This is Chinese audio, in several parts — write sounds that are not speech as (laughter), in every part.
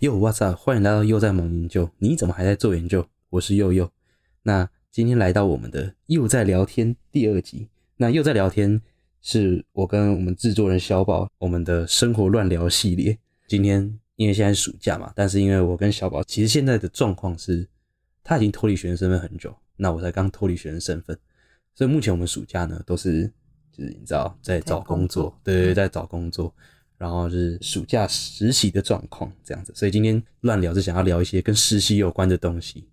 哟，What's up？欢迎来到又在忙研究。你怎么还在做研究？我是佑佑。那今天来到我们的又在聊天第二集。那又在聊天是我跟我们制作人小宝我们的生活乱聊系列。今天因为现在暑假嘛，但是因为我跟小宝其实现在的状况是，他已经脱离学生身份很久，那我才刚脱离学生身份，所以目前我们暑假呢都是就是你知道在找工作，对对，在找工作。然后是暑假实习的状况这样子，所以今天乱聊是想要聊一些跟实习有关的东西。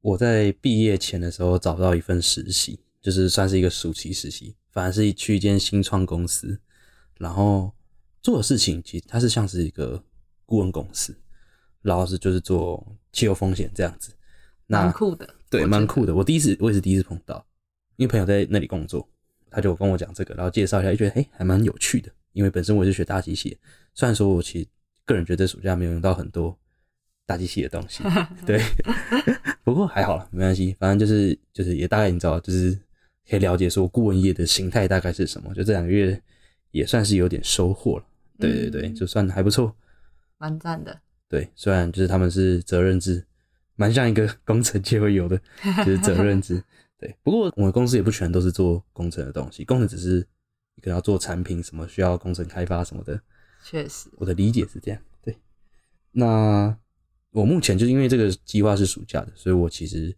我在毕业前的时候找到一份实习，就是算是一个暑期实习，反而是去一间新创公司，然后做的事情其实它是像是一个顾问公司，然后是就是做气候风险这样子，蛮酷的，对，蛮酷的。我第一次我也是第一次碰到，因为朋友在那里工作，他就跟我讲这个，然后介绍一下，就觉得哎还蛮有趣的。因为本身我是学大机械，虽然说我其实个人觉得暑假没有用到很多大机器的东西，(laughs) 对，(laughs) 不过还好了，没关系，反正就是就是也大概你知道，就是可以了解说顾问业的形态大概是什么，就这两个月也算是有点收获了，对对对，就算还不错，蛮赞的，对，虽然就是他们是责任制，蛮像一个工程界会有的，就是责任制，(laughs) 对，不过我们公司也不全都是做工程的东西，工程只是。可能要做产品什么，需要工程开发什么的，确实，我的理解是这样。对，那我目前就是因为这个计划是暑假的，所以我其实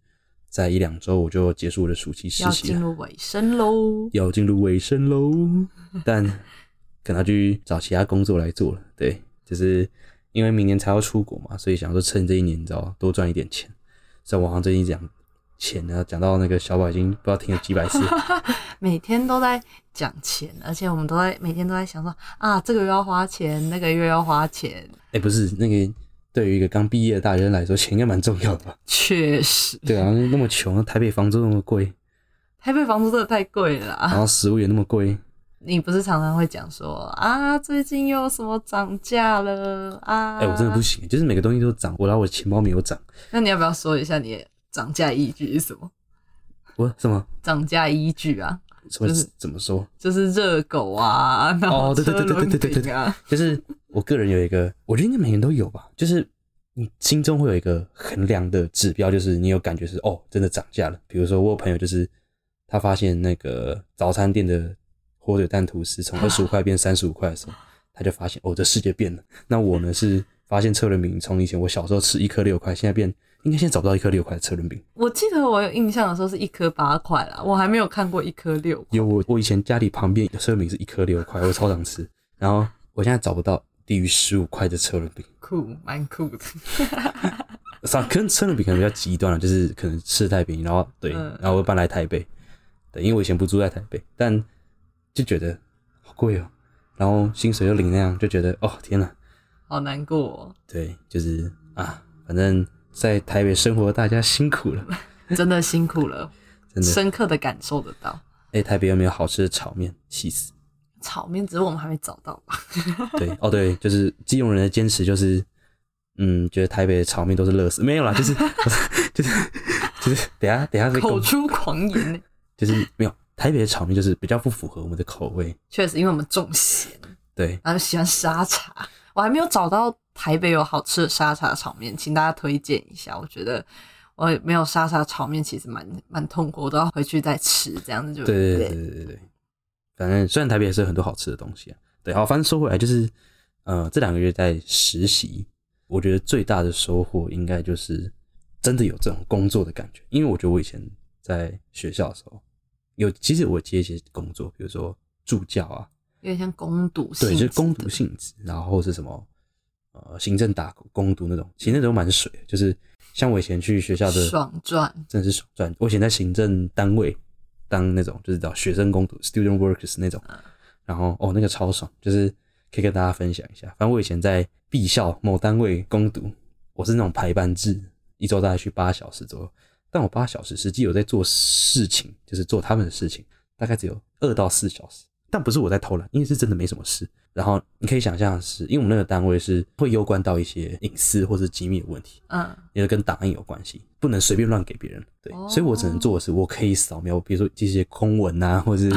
在一两周我就结束我的暑期实习，要进入尾声喽，要进入尾声喽。(laughs) 但可能要去找其他工作来做了。对，就是因为明年才要出国嘛，所以想说趁这一年，你知道，多赚一点钱。在网上最近讲。钱呢？讲到那个小宝已经不知道听了几百次，(laughs) 每天都在讲钱，而且我们都在每天都在想说啊，这个月要花钱，那个月要花钱。哎，不是那个，对于一个刚毕业的大学生来说，钱应该蛮重要的吧？确实。对啊，那么穷，台北房租那么贵，台北房租真的太贵了。然后食物也那么贵。你不是常常会讲说啊，最近又什么涨价了啊？哎，我真的不行，就是每个东西都涨，我然后我的钱包没有涨。那你要不要说一下你？涨价依据是什么？我什么涨价依据啊？就是怎么说？就是热狗啊，哦，对对对对对对对啊！就是我个人有一个，我觉得应该每年都有吧。就是你心中会有一个衡量的指标，就是你有感觉是哦，真的涨价了。比如说我有朋友，就是他发现那个早餐店的火腿蛋吐司从 (laughs) 二十五块变三十五块的时候，他就发现哦，这世界变了。那我呢是发现车轮饼从以前我小时候吃一颗六块，现在变。应该现在找不到一颗六块的车轮饼。我记得我有印象的时候是一颗八块啦，我还没有看过一颗六。有我我以前家里旁边车轮饼是一颗六块，我超常吃。然后我现在找不到低于十五块的车轮饼。酷，蛮酷的。(laughs) 啥？可能车轮饼可能比较极端了，就是可能吃太便宜，然后对，然后我搬来台北。对，因为我以前不住在台北，但就觉得好贵哦。然后薪水又领那样，就觉得哦天呐，好难过。对，就是啊，反正。在台北生活，大家辛苦了，(laughs) 真的辛苦了，真的深刻的感受得到。哎，台北有没有好吃的炒面？气死！炒面只是我们还没找到吧？(laughs) 对，哦对，就是基隆人的坚持就是，嗯，觉得台北的炒面都是垃圾，没有啦，就是 (laughs) 就是就是，等下等下口出狂言，就是没有台北的炒面就是比较不符合我们的口味。确实，因为我们重咸，对，然后喜欢沙茶，我还没有找到。台北有好吃的沙茶炒面，请大家推荐一下。我觉得我没有沙茶炒面，其实蛮蛮痛苦，我都要回去再吃，这样子就对对对对对对。反正虽然台北也是有很多好吃的东西啊，对，好，反正说回来就是，呃，这两个月在实习，我觉得最大的收获应该就是真的有这种工作的感觉，因为我觉得我以前在学校的时候有，其实我接一些工作，比如说助教啊，有点像攻读性，(laughs) 对，就是攻读性质，然后是什么。呃，行政打工读那种，其实那种蛮水，就是像我以前去学校的爽赚，真的是爽赚。我以前在行政单位当那种，就是找学生工读 （student workers） 那种，然后哦，那个超爽，就是可以跟大家分享一下。反正我以前在 B 校某单位攻读，我是那种排班制，一周大概去八小时左右，但我八小时实际有在做事情，就是做他们的事情，大概只有二到四小时。但不是我在偷懒，因为是真的没什么事。然后你可以想象是，因为我们那个单位是会攸关到一些隐私或者机密的问题，嗯，也是跟档案有关系，不能随便乱给别人。对，所以我只能做的是，我可以扫描，比如说这些空文啊，或者是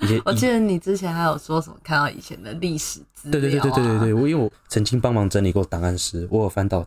以前 (laughs) 我记得你之前还有说什么看到以前的历史资料、啊，对对对对对对对，我因为我曾经帮忙整理过档案时，我有翻到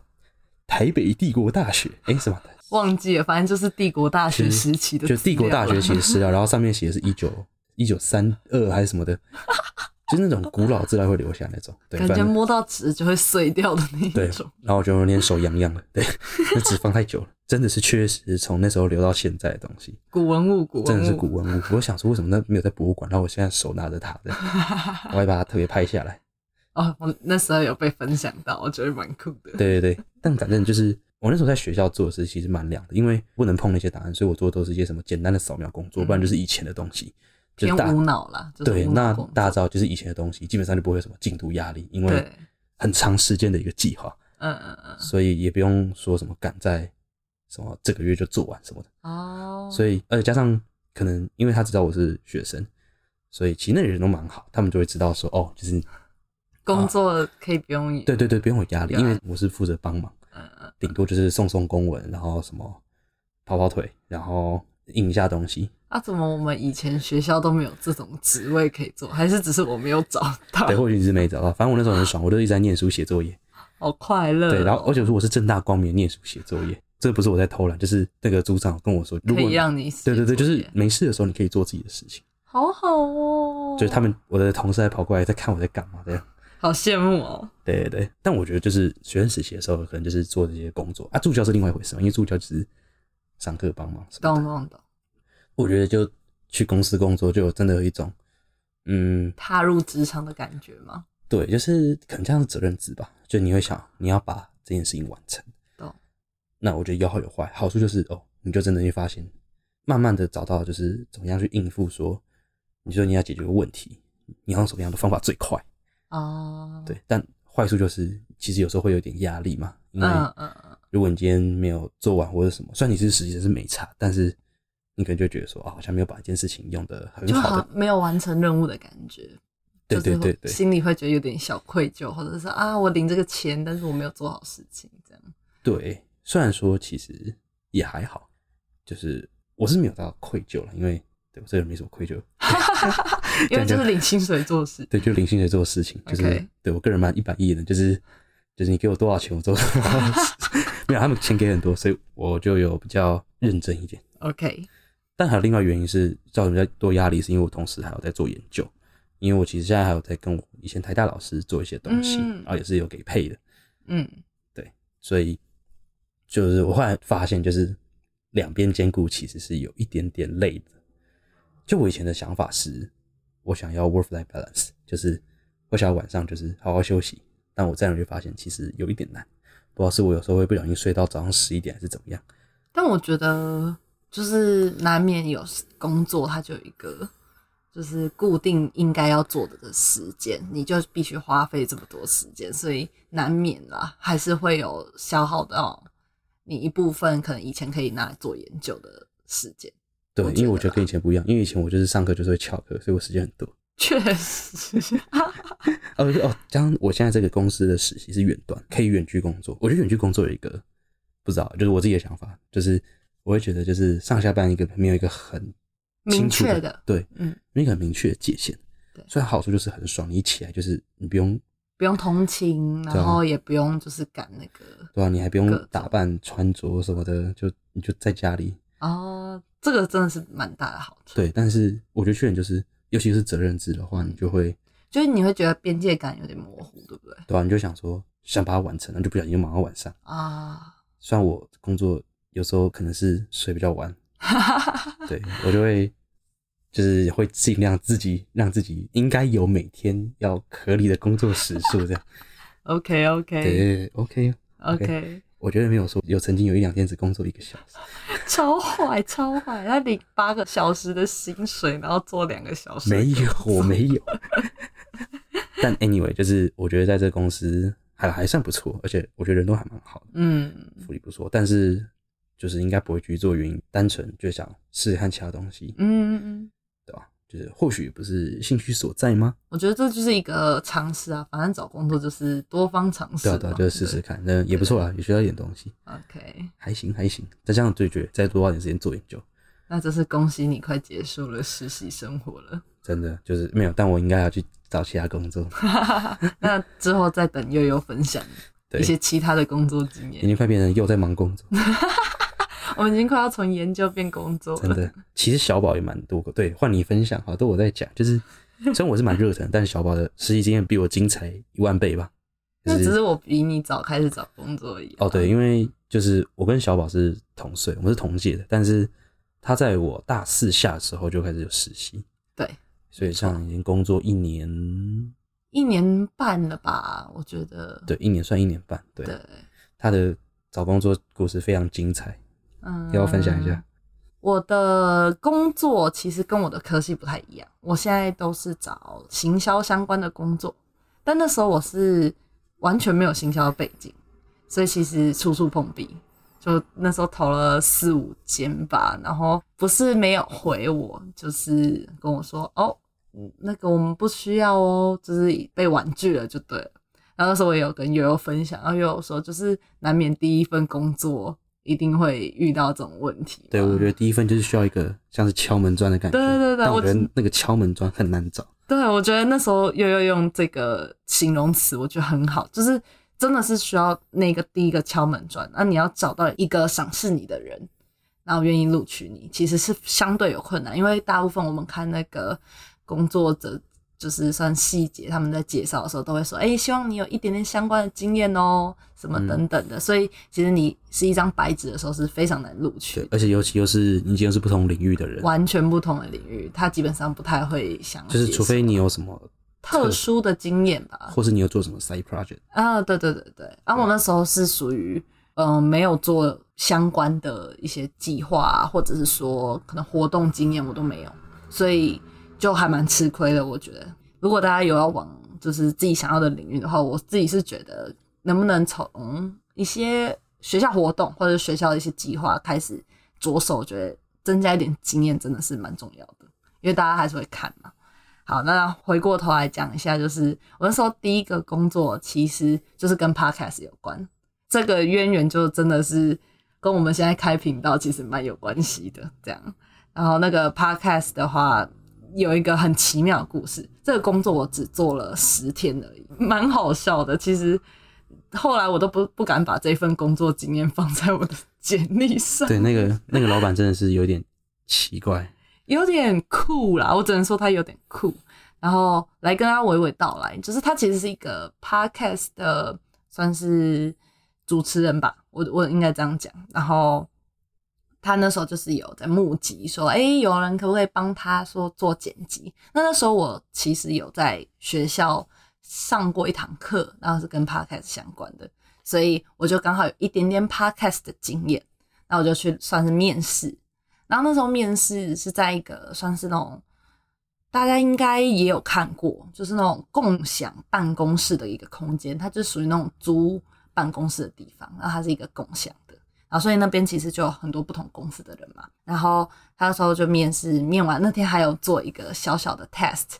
台北帝国大学，哎、什么？忘记了，反正就是帝国大学时期的就帝国大学写的资料，(laughs) 然后上面写的是一九一九三二还是什么的，(laughs) 就是那种古老资料会留下那种。对，感觉摸到纸就会碎掉的那种。，然后我就有点手痒痒了。对，(laughs) 那纸放太久了，真的是确实从那时候留到现在的东西，古文物，古文物，真的是古文物。我想说，为什么那没有在博物馆？然后我现在手拿着它的，(laughs) 我还把它特别拍下来。哦，我那时候有被分享到，我觉得蛮酷的。对对对，但反正就是我那时候在学校做的事其实蛮凉的，因为不能碰那些档案，所以我做的都是一些什么简单的扫描工作，不然就是以前的东西。就偏大无脑啦，就是对，那大家知道，就是以前的东西，基本上就不会有什么进度压力，因为，很长时间的一个计划，嗯嗯嗯，所以也不用说什么赶在什么这个月就做完什么的。哦，所以，而且加上可能因为他知道我是学生，所以其实那里人都蛮好，他们就会知道说，哦，就是工作可以不用，对对对，不用有压力，因为我是负责帮忙，嗯嗯，顶多就是送送公文，然后什么跑跑腿，然后印一下东西。那、怎么我们以前学校都没有这种职位可以做？还是只是我没有找到？对，或许是没找到，反正我那时候很爽，我都一直在念书写作业。好快乐哦、对，然后而且说我是正大光明念书写作业，这不是我在偷懒，就是那个组长跟我说，如可果以让你写对对对，就是没事的时候你可以做自己的事情。好好哦，就是他们我的同事还跑过来在看我在干嘛这样。(laughs) 好羡慕哦。对对对，但我觉得就是学生时期的时候，可能就是做这些工作啊，助教是另外一回事嘛，因为助教只是上课帮忙什么的。懂懂懂，我觉得就去公司工作，就有真的有一种，嗯，踏入职场的感觉吗？对，就是可能这样是责任制吧，就你会想你要把这件事情完成。懂。那我觉得有好有坏，好处就是哦，你就真的会发现，慢慢的找到就是怎么样去应付说，你说你要解决个问题，你要用什么样的方法最快。哦，，对，但坏处就是其实有时候会有点压力嘛，因为嗯嗯嗯，如果你今天没有做完或者什么，虽然你是实习生是没差，但是你可能就会觉得说啊，好像没有把一件事情用的很就好好的，没有完成任务的感觉。对就是会对对对心里会觉得有点小愧疚，或者是啊，我领这个钱，但是我没有做好事情，这样。对。虽然说其实也还好，就是我是没有到愧疚了，因为对我这个人没什么愧疚，(laughs) 因为就是领薪水做事。(laughs) 对，就领薪水做事情，就是 OK 对我个人蛮一板一眼的，就是就是你给我多少钱，我做多少事，(laughs) 没有他们钱给很多，所以我就有比较认真一点。OK，但还有另外原因是造成比较多压力，是因为我同时还有在做研究，因为我其实现在还有在跟我以前台大老师做一些东西，嗯然后也是有给配的，嗯，对所以就是我后来发现，就是两边兼顾其实是有一点点累的。就我以前的想法是，我想要 work life balance，就是我想要晚上就是好好休息，但我这样就发现其实有一点难，不知道是我有时候会不小心睡到早上十一点还是怎么样。但我觉得就是难免有工作，它就有一个就是固定应该要做的时间，你就必须花费这么多时间，所以难免啦，还是会有消耗到你一部分可能以前可以拿来做研究的时间。对因为我觉得跟以前不一样，因为以前我就是上课就是会翘课，所以我时间很多。确实，哦 (laughs) 哦，加上我现在这个公司的实习是远端，可以远距工作。我觉得远距工作有一个不知道，就是我自己的想法，就是我会觉得就是上下班一个没有一个很清明确的，对，嗯，没有一个很明确的界限。对虽然好处就是很爽，你一起来就是你不用不用通勤，然后也不用就是赶那个对啊、你还不用打扮穿着什么的，就你就在家里。哦，这个真的是蛮大的好处。对，但是我觉得缺点就是，尤其是责任制的话，你就会就是你会觉得边界感有点模糊，对不对？对啊、你就想说想把它完成，然后就不小心就忙到晚上。啊，虽然我工作有时候可能是睡比较晚，(laughs) 对我就会就是会尽量自己让自己应该有每天要合理的工作时数，这样。OK OK 对对，OK。OK，我觉得没有说有曾经有一两天只工作一个小时，超 (laughs) 坏超坏，他领八个小时的薪水，然后做两个小时，没有，我没有。(laughs) 但 anyway，就是我觉得在这个公司还还算不错，而且我觉得人都还蛮好的，嗯，福利不错。但是就是应该不会去做，原因单纯就想试试看其他东西，嗯嗯嗯，对吧？就是或许不是兴趣所在吗？我觉得这就是一个尝试啊，反正找工作就是多方尝试嘛，对啊，对啊，就是试试看，那也不错啊，也学到一点东西，(laughs) OK，还行还行。再加上对决，再多花点时间做研究，那真是恭喜你快结束了实习生活了。真的就是没有，但我应该要去找其他工作。(laughs) 那之后再等悠悠分享一些其他的工作经验。已经快变成又在忙工作，(laughs) 我们已经快要从研究变工作了。真的。其实小宝也蛮多个，对，换你分享，好，多我在讲，就是 (laughs) 虽然我是蛮热忱，但是小宝的实习经验比我精彩一万倍吧。就那只是我比你早开始找工作而已。哦，对，因为就是我跟小宝是同岁，我们是同届的，但是他在我大四下的时候就开始有实习，对，所以像已经工作一年，一年半了吧？我觉得。对，一年算一年半，对，对，他的找工作故事非常精彩，嗯，要分享一下？我的工作其实跟我的科系不太一样，我现在都是找行销相关的工作，但那时候我是完全没有行销的背景，所以其实处处碰壁。就那时候投了四五间吧，然后不是没有回我，就是跟我说哦，嗯那个我们不需要哦，就是被婉拒了就对了。然后那时候我也有跟悠悠分享，然后悠悠说，就是难免第一份工作一定会遇到这种问题。对，我觉得第一份就是需要一个像是敲门砖的感觉，对对对我我觉得那个敲门砖很难找，对，我觉得那时候又要用这个形容词，我觉得很好，就是真的是需要那个第一个敲门砖，那你要找到一个赏识你的人，然后愿意录取你，其实是相对有困难，因为大部分我们看那个工作者。就是算细节，他们在介绍的时候都会说，哎、希望你有一点点相关的经验哦，什么等等的。所以其实你是一张白纸的时候是非常难录取对，而且尤其又是你今天是不同领域的人，完全不同的领域，他基本上不太会想就是除非你有什么，特殊的经验吧，或是你有做什么 side project，啊，对对对对，然、后我那时候是属于嗯、呃没有做相关的一些计划、啊，或者是说可能活动经验我都没有，所以就还蛮吃亏的。我觉得，如果大家有要往就是自己想要的领域的话，我自己是觉得能不能从一些学校活动或者学校的一些计划开始着手，我觉得增加一点经验真的是蛮重要的，因为大家还是会看嘛。好，那回过头来讲一下，就是我那时候第一个工作其实就是跟 podcast 有关，这个渊源就真的是跟我们现在开频道其实蛮有关系的。这样，然后那个 podcast 的话，有一个很奇妙的故事。这个工作我只做了十天而已，蛮好笑的。其实后来我都不不敢把这份工作经验放在我的简历上，对，那个那个老板真的是有点奇怪，有点酷啦，我只能说他有点酷。然后来跟他娓娓道来，就是他其实是一个 podcast 的算是主持人吧，我我应该这样讲。然后他那时候就是有在募集说，哎、有人可不可以帮他说做剪辑？那那时候我其实有在学校上过一堂课，然后是跟 podcast 相关的，所以我就刚好有一点点 podcast 的经验，那我就去算是面试。然后那时候面试是在一个算是那种大家应该也有看过，就是那种共享办公室的一个空间，它就属于那种租办公室的地方，然后它是一个共享，然后所以那边其实就有很多不同公司的人嘛。然后他那时候就面试，面完那天还有做一个小小的 test，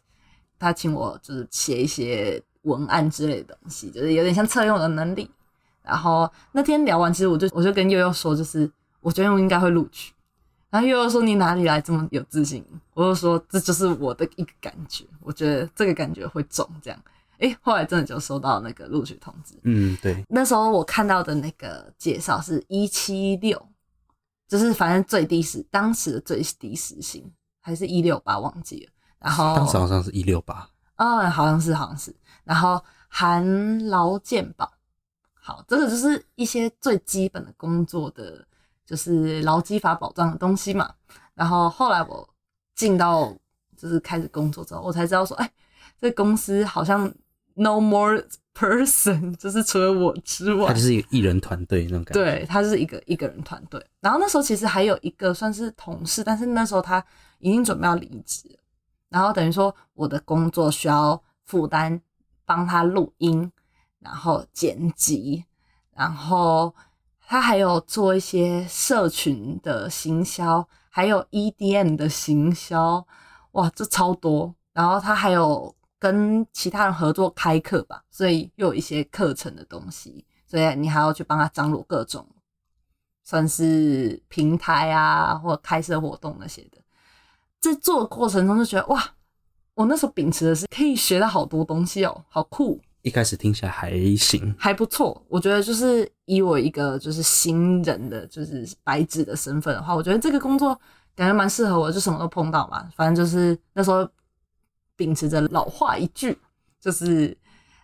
他请我就是写一些文案之类的东西，就是有点像测用的能力。然后那天聊完，其实我就我就跟悠悠说，就是我觉得我应该会录取。然后悠悠说：“你哪里来这么有自信？”我就说：“这就是我的一个感觉，我觉得这个感觉会中。”这样，诶，后来真的就收到那个录取通知。嗯，对，那时候我看到的那个介绍是一七六，就是反正最低时当时的最低时薪还是一六八忘记了。然后当时好像是一六八，嗯，好像是，好像是。然后含劳健保，好，这个就是一些最基本的工作的，就是劳基法保障的东西嘛。然后后来我进到就是开始工作之后，我才知道说，哎，这公司好像 no more person，(laughs) 就是除了我之外他就，是一个艺人团队那种感觉，对，他是一个一个人团队。然后那时候其实还有一个算是同事，但是那时候他已经准备要离职。然后等于说我的工作需要负担帮他录音，然后剪辑，然后他还有做一些社群的行销，还有 EDM 的行销，哇，这超多。然后他还有跟其他人合作开课吧，所以又有一些课程的东西，所以你还要去帮他张罗各种算是平台啊，或开设活动那些的。在做的过程中就觉得哇，我那时候秉持的是可以学到好多东西哦，好酷，一开始听起来还行，还不错。我觉得就是以我一个就是新人的，就是白纸的身份的话，我觉得这个工作感觉蛮适合我，就什么都碰到嘛。反正就是那时候秉持着老话一句，就是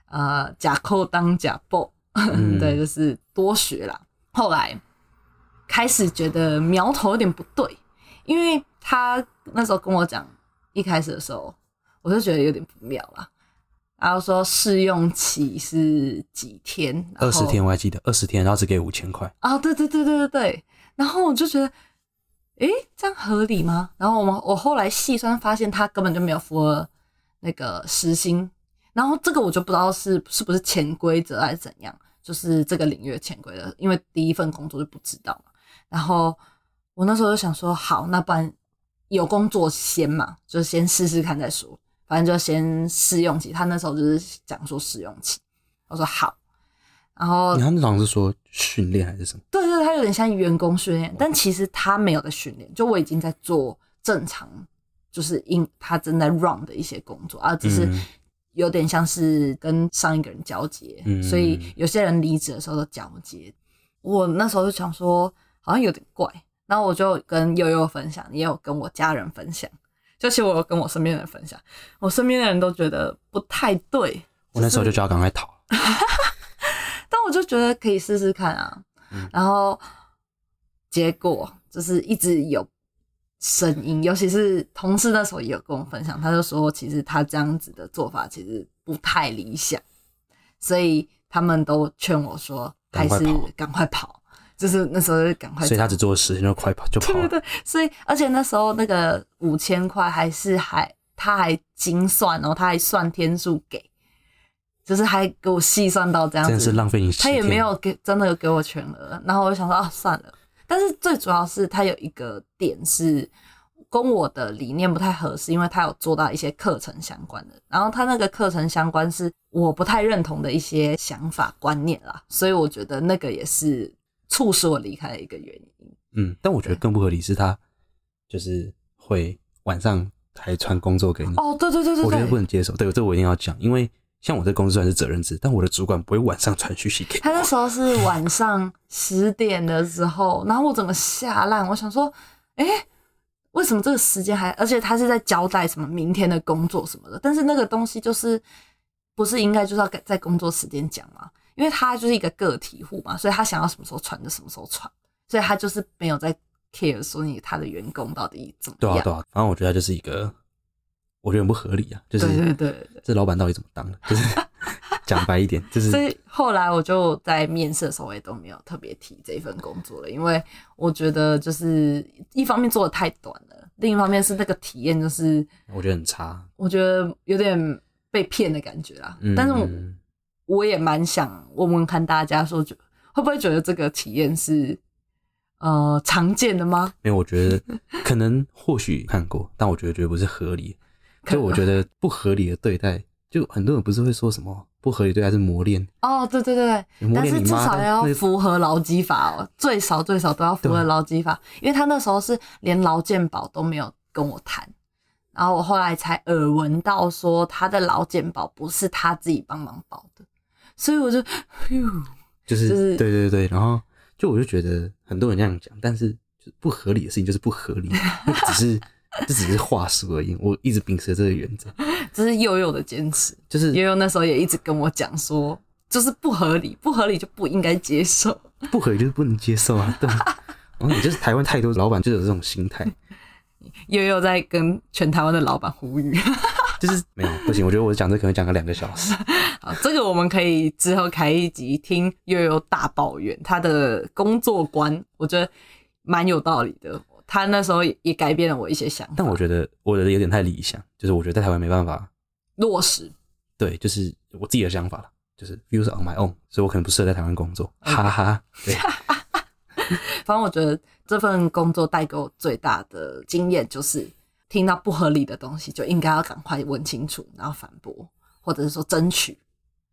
呃假扣当假报，(laughs) 对，就是多学啦。后来开始觉得苗头有点不对，因为他那时候跟我讲，一开始的时候我就觉得有点不妙啦。然后说试用期是几天？二十天我还记得，二十天，然后只给五千块。啊，对对对对对对。然后我就觉得，诶，这样合理吗？然后我们我后来细算发现，他根本就没有符合那个时薪。然后这个我就不知道是是不是潜规则还是怎样，就是这个领域的潜规则，因为第一份工作就不知道嘛。然后我那时候就想说，好，那不然有工作先嘛，就先试试看再说。反正就先试用期，他那时候就是讲说试用期，我说好，然后他那好像是说训练还是什么？对对，他有点像员工训练，但其实他没有在训练，就我已经在做正常，就是因他正在 run 的一些工作啊，只是有点像是跟上一个人交接，所以有些人离职的时候都交接。我那时候就想说，好像有点怪，然后我就跟悠悠分享，也有跟我家人分享。就其实我有跟我身边的人分享，我身边的人都觉得不太对。我那时候就叫他赶快逃，(laughs) 但我就觉得可以试试看啊。然后结果就是一直有声音，尤其是同事那时候也有跟我分享，他就说其实他这样子的做法其实不太理想，所以他们都劝我说还是赶快跑。就是那时候就赶快，所以他只做了十天就快跑就跑。对对对，所以而且那时候那个五千块还是还他还精算哦，他还算天数给，就是还给我细算到这样子，真是浪费你。他也没有给真的有给我全额，然后我就想说啊算了。但是最主要是他有一个点是跟我的理念不太合适，因为他有做到一些课程相关的，然后他那个课程相关是我不太认同的一些想法观念啦，所以我觉得那个也是。促使我离开的一个原因。嗯，但我觉得更不合理是他就是会晚上还传工作给你。哦，对对对对，我觉得不能接受。对，这我一定要讲，因为像我在公司算是责任制，但我的主管不会晚上传讯息给我。他那时候是晚上十点的时候，然后我整个吓烂，我想说，哎，为什么这个时间还？而且他是在交代什么明天的工作什么的，但是那个东西就是不是应该就是要在工作时间讲吗？因为他就是一个个体户嘛，所以他想要什么时候传就什么时候传，所以他就是没有在 care 说你他的员工到底怎么样。对啊，对啊，反正我觉得他就是一个，我觉得很不合理啊，就是对对对，这老板到底怎么当的？就是 (laughs) 讲白一点，就是。所以后来我就在面试的时候，我也都没有特别提这份工作了，因为我觉得就是一方面做的太短了，另一方面是那个体验就是我觉得很差，我觉得有点被骗的感觉啦。但是我。我也蛮想问问看大家说，就会不会觉得这个体验是呃常见的吗？没有我觉得可能或许看过，但我觉得绝对不是合理。就我觉得不合理的对待，就很多人不是会说什么不合理对待是磨练哦，对对对对，但是至少要符合劳基法哦，最少最少都要符合劳基法，因为他那时候是连劳健保都没有跟我谈，然后我后来才耳闻到说他的劳健保不是他自己帮忙保的。所以我就，就是对对对，然后就我就觉得很多人这样讲，但是就不合理的事情就是不合理，只是这只是话术而已。我一直秉持这个原则，(laughs) 这是悠悠的坚持，就是悠悠那时候也一直跟我讲说，就是不合理，不合理就不应该接受，不合理就是不能接受啊。对，然后也就是台湾太多老板就有这种心态，悠悠在跟全台湾的老板呼吁。就是没有不行，我觉得我讲这可能讲个两个小时。好，这个我们可以之后开一集听悠悠大抱怨他的工作观，我觉得蛮有道理的。他那时候也改变了我一些想法。但我觉得我的有点太理想，就是我觉得在台湾没办法落实。对，就是我自己的想法了，就是 views on my own，所以我可能不适合在台湾工作。哈哈，对。(laughs) 反正我觉得这份工作带给我最大的经验就是。听到不合理的东西，就应该要赶快问清楚，然后反驳，或者是说争取，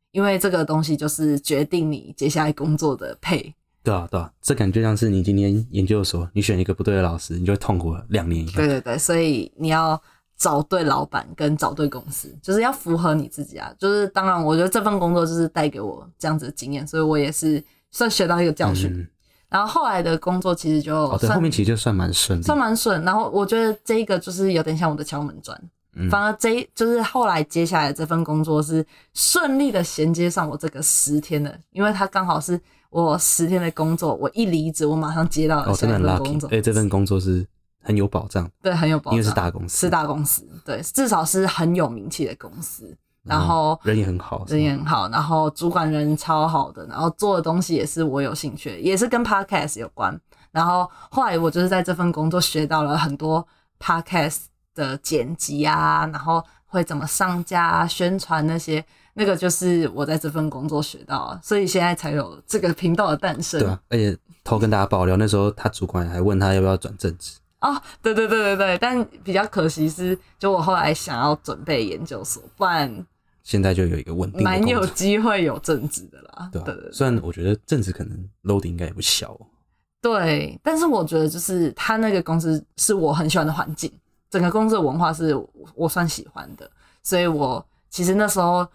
因为这个东西就是决定你接下来工作的配对啊，对啊，这感觉像是你今天研究所，你选一个不对的老师，你就会痛苦了两年以上。对对对，所以你要找对老板跟找对公司，就是要符合你自己啊。就是当然，我觉得这份工作就是带给我这样子的经验，所以我也是算学到一个教训。嗯，然后后来的工作其实就哦，对，后面其实就算蛮顺利。算蛮顺。然后我觉得这一个就是有点像我的敲门砖，嗯反而这就是后来接下来这份工作是顺利的衔接上我这个十天的，因为它刚好是我十天的工作，我一离职我马上接到了哦，下一份工作，而且这份工作是很有保障，对很有保障，因为是大公司，是大公司，对，至少是很有名气的公司，然后人也很好，人也很好，然后主管人超好的，然后做的东西也是我有兴趣的，也是跟 podcast 有关。然后后来我就是在这份工作学到了很多 podcast 的剪辑啊，然后会怎么上架啊、宣传那些，那个就是我在这份工作学到的，所以现在才有这个频道的诞生。对啊，而且偷跟大家爆料，那时候他主管还问他要不要转正职，哦，对对对对对，但比较可惜是，就我后来想要准备研究所，不然现在就有一个稳定的蛮有机会有正职的啦。对吧、对对虽然我觉得正职可能 load 应该也不小、哦，对，但是我觉得就是他那个公司是我很喜欢的环境，整个公司的文化是我我算喜欢的，所以我其实那时候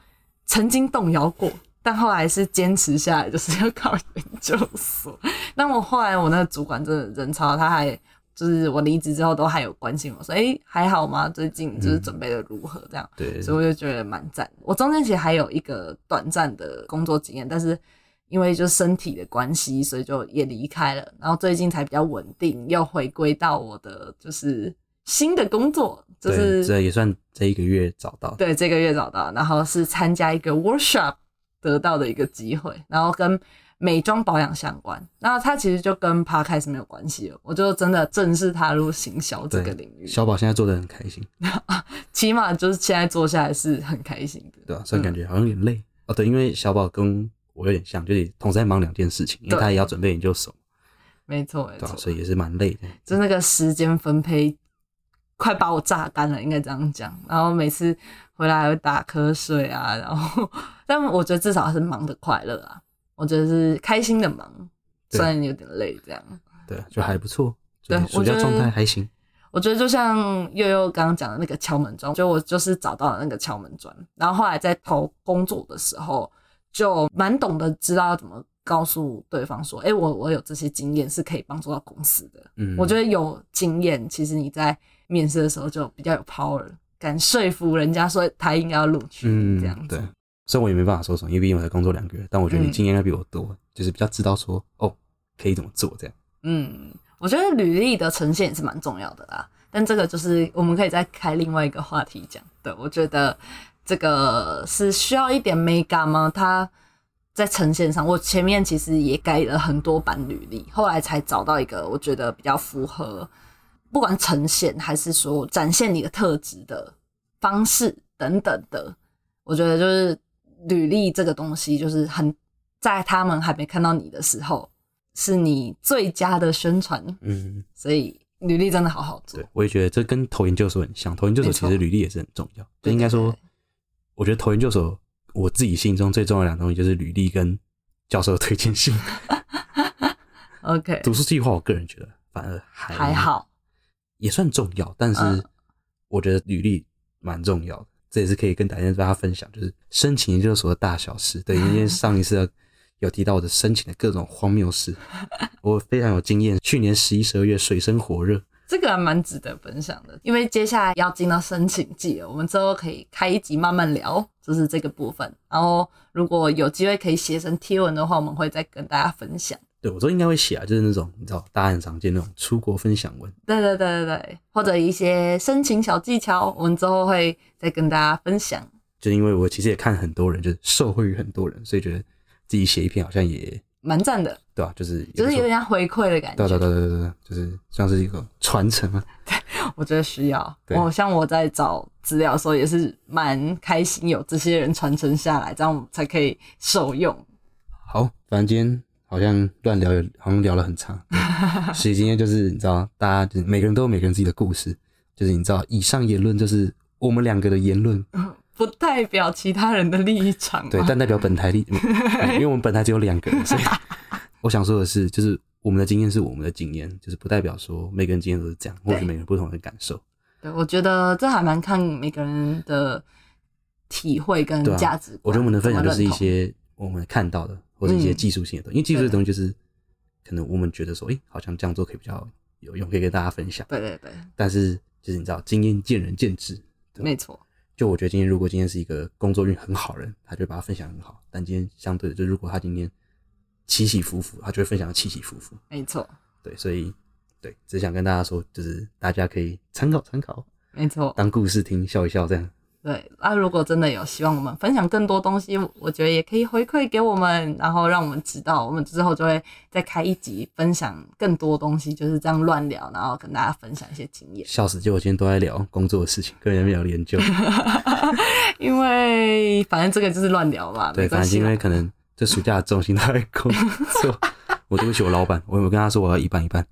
曾经动摇过，但后来是坚持下来，就是要考研究所。那我后来我那个主管真的人超，他还就是我离职之后都还有关心我说，哎、还好吗？最近就是准备的如何这样。对，所以我就觉得蛮赞。我中间其实还有一个短暂的工作经验，但是因为就身体的关系，所以就也离开了。然后最近才比较稳定，又回归到我的就是新的工作，就是这也算这一个月找到，对这个月找到，然后是参加一个 workshop 得到的一个机会，然后跟美妆保养相关。然后它其实就跟 podcast 没有关系了，我就真的正式踏入行销这个领域，小宝现在做的很开心，(laughs) 起码就是现在做下来是很开心的。对吧、虽然嗯感觉好像有点累、哦，对，因为小宝跟我有点像，就是同时在忙两件事情，因为他也要准备研究所，没错，没错。所以也是蛮累的。就那个时间分配快把我榨干了，应该这样讲。然后每次回来还会打瞌睡啊，然后但我觉得至少是忙的快乐啊，我觉得是开心的忙，虽然有点累这样。对，就还不错，对暑假我觉得状态还行。我觉得就像悠悠刚刚讲的那个敲门砖，就我就是找到了那个敲门砖，然后后来在投工作的时候，就蛮懂得知道要怎么告诉对方说，哎、我我有这些经验是可以帮助到公司的。嗯，我觉得有经验，其实你在面试的时候就比较有 power，敢说服人家说他应该要录取这样子。对，虽然我也没办法说什么，因为毕竟我才工作两个月，但我觉得你嗯经验应该比我多，就是比较知道说哦可以怎么做这样。嗯，我觉得履历的呈现也是蛮重要的啦。但这个就是我们可以再开另外一个话题讲。对我觉得这个是需要一点美感吗？它在呈现上，我前面其实也改了很多版履历，后来才找到一个我觉得比较符合，不管呈现还是说展现你的特质的方式等等的。我觉得就是履历这个东西，就是很在他们还没看到你的时候，是你最佳的宣传，嗯，所以履历真的好好做对。，我也觉得这跟投研究所很像，投研究所其实履历也是很重要。就应该说我觉得投研究所我自己心中最重要的两个东西就是履历跟教授的推荐信。(laughs) OK，读书计划，我个人觉得反而还还，好，也算重要，但是嗯我觉得履历蛮重要的。这也是可以跟大家大家分享，就是申请研究所的大小事。对，因为 (laughs) 上一次有提到我的申请的各种荒谬事，(laughs) 我非常有经验。去年十一、十二月水深火热，这个还蛮值得分享的，因为接下来要进到申请季了，我们之后可以开一集慢慢聊，就是这个部分。然后如果有机会可以写成贴文的话，我们会再跟大家分享。对我都应该会写啊，就是那种你知道大家很常见那种出国分享文。对对对对对，或者一些申请小技巧，我们之后会再跟大家分享。就因为我其实也看很多人，就是受惠于很多人，所以觉得自己写一篇好像也蛮赞的，对吧、就是就是有点像回馈的感觉。对对对对对对，就是像是一个传承啊。我觉得需要。对我像我在找资料的时候，也是蛮开心有这些人传承下来，这样我们才可以受用。好，反正今天好像乱聊，好像聊了很长。(laughs) 对所以今天就是你知道，大家就是每个人都有每个人自己的故事，就是你知道，以上言论就是我们两个的言论，(laughs) 不代表其他人的立场嘛。对，但代表本台立，嗯 (laughs) 因为我们本台只有两个人，所以我想说的是，就是我们的经验是我们的经验，就是不代表说每个人经验都是这样，或者每个人不同的感受。对，我觉得这还蛮看每个人的体会跟价值观。我觉得我们的分享就是一些我们看到的，或者一些嗯技术性的东西，因为技术的东西就是可能我们觉得说，诶、好像这样做可以比较有用，可以跟大家分享。对对对，但是就是你知道，经验见仁见智。对没错，就我觉得今天如果今天是一个工作运很好的人，他就会把它分享得很好。但今天相对的，就如果他今天起起伏伏，他就会分享得起起伏伏。没错，对，所以对，只想跟大家说，就是大家可以参考参考，没错。当故事听，笑一笑这样。对，那、如果真的有希望我们分享更多东西，我觉得也可以回馈给我们，然后让我们知道，我们之后就会再开一集分享更多东西，就是这样乱聊，然后跟大家分享一些经验。笑死！就我今天都在聊工作的事情，跟人家聊研究。(laughs) 因为反正这个就是乱聊嘛，对，反正因为。可能这暑假的重心都在工作。我对不起我老板，我有没有跟他说我要一半一半？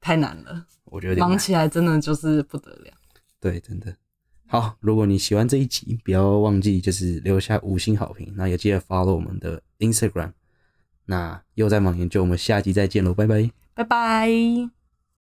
太难了，我觉得忙起来真的就是不得了。对，真的。好，如果你喜欢这一集，不要忘记就是留下五星好评，那也记得 follow 我们的 Instagram。那又在忙研究，我们下集再见喽，拜拜。拜拜。